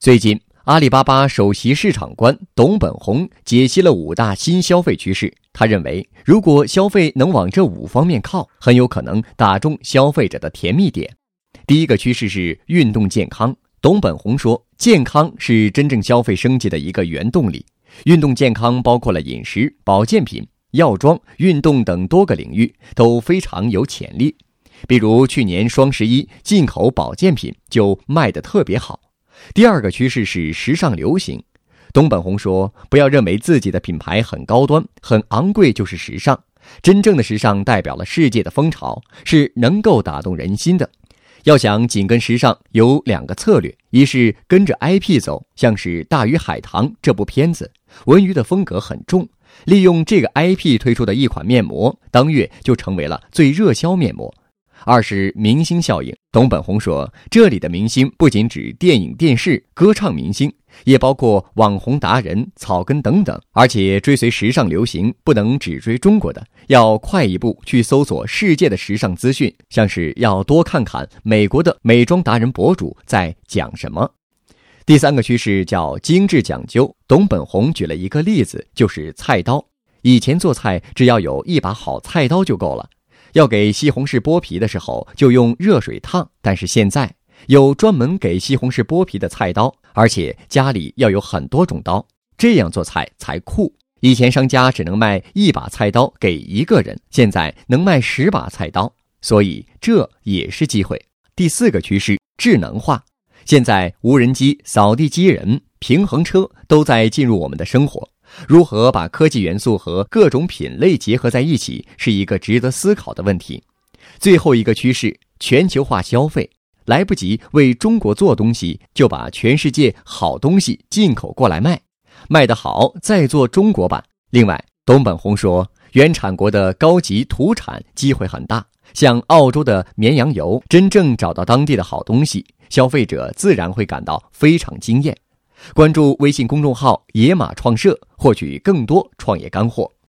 最近，阿里巴巴首席市场官董本红解析了五大新消费趋势。他认为，如果消费能往这五方面靠，很有可能打中消费者的甜蜜点。第一个趋势是运动健康。董本红说，健康是真正消费升级的一个原动力。运动健康包括了饮食、保健品、药妆、运动等多个领域，都非常有潜力。比如去年双十一，进口保健品就卖得特别好。第二个趋势是时尚流行，东本红说：“不要认为自己的品牌很高端、很昂贵就是时尚，真正的时尚代表了世界的风潮，是能够打动人心的。要想紧跟时尚，有两个策略：一是跟着 IP 走，像是《大鱼海棠》这部片子，文娱的风格很重，利用这个 IP 推出的一款面膜，当月就成为了最热销面膜。”二是明星效应，董本红说，这里的明星不仅指电影、电视、歌唱明星，也包括网红达人、草根等等。而且追随时尚流行，不能只追中国的，要快一步去搜索世界的时尚资讯，像是要多看看美国的美妆达人博主在讲什么。第三个趋势叫精致讲究，董本红举了一个例子，就是菜刀。以前做菜只要有一把好菜刀就够了。要给西红柿剥皮的时候，就用热水烫。但是现在有专门给西红柿剥皮的菜刀，而且家里要有很多种刀，这样做菜才酷。以前商家只能卖一把菜刀给一个人，现在能卖十把菜刀，所以这也是机会。第四个趋势，智能化。现在无人机、扫地机器人、平衡车都在进入我们的生活。如何把科技元素和各种品类结合在一起，是一个值得思考的问题。最后一个趋势，全球化消费，来不及为中国做东西，就把全世界好东西进口过来卖，卖得好再做中国版。另外，东本红说，原产国的高级土产机会很大，像澳洲的绵羊油，真正找到当地的好东西，消费者自然会感到非常惊艳。关注微信公众号“野马创社”，获取更多创业干货。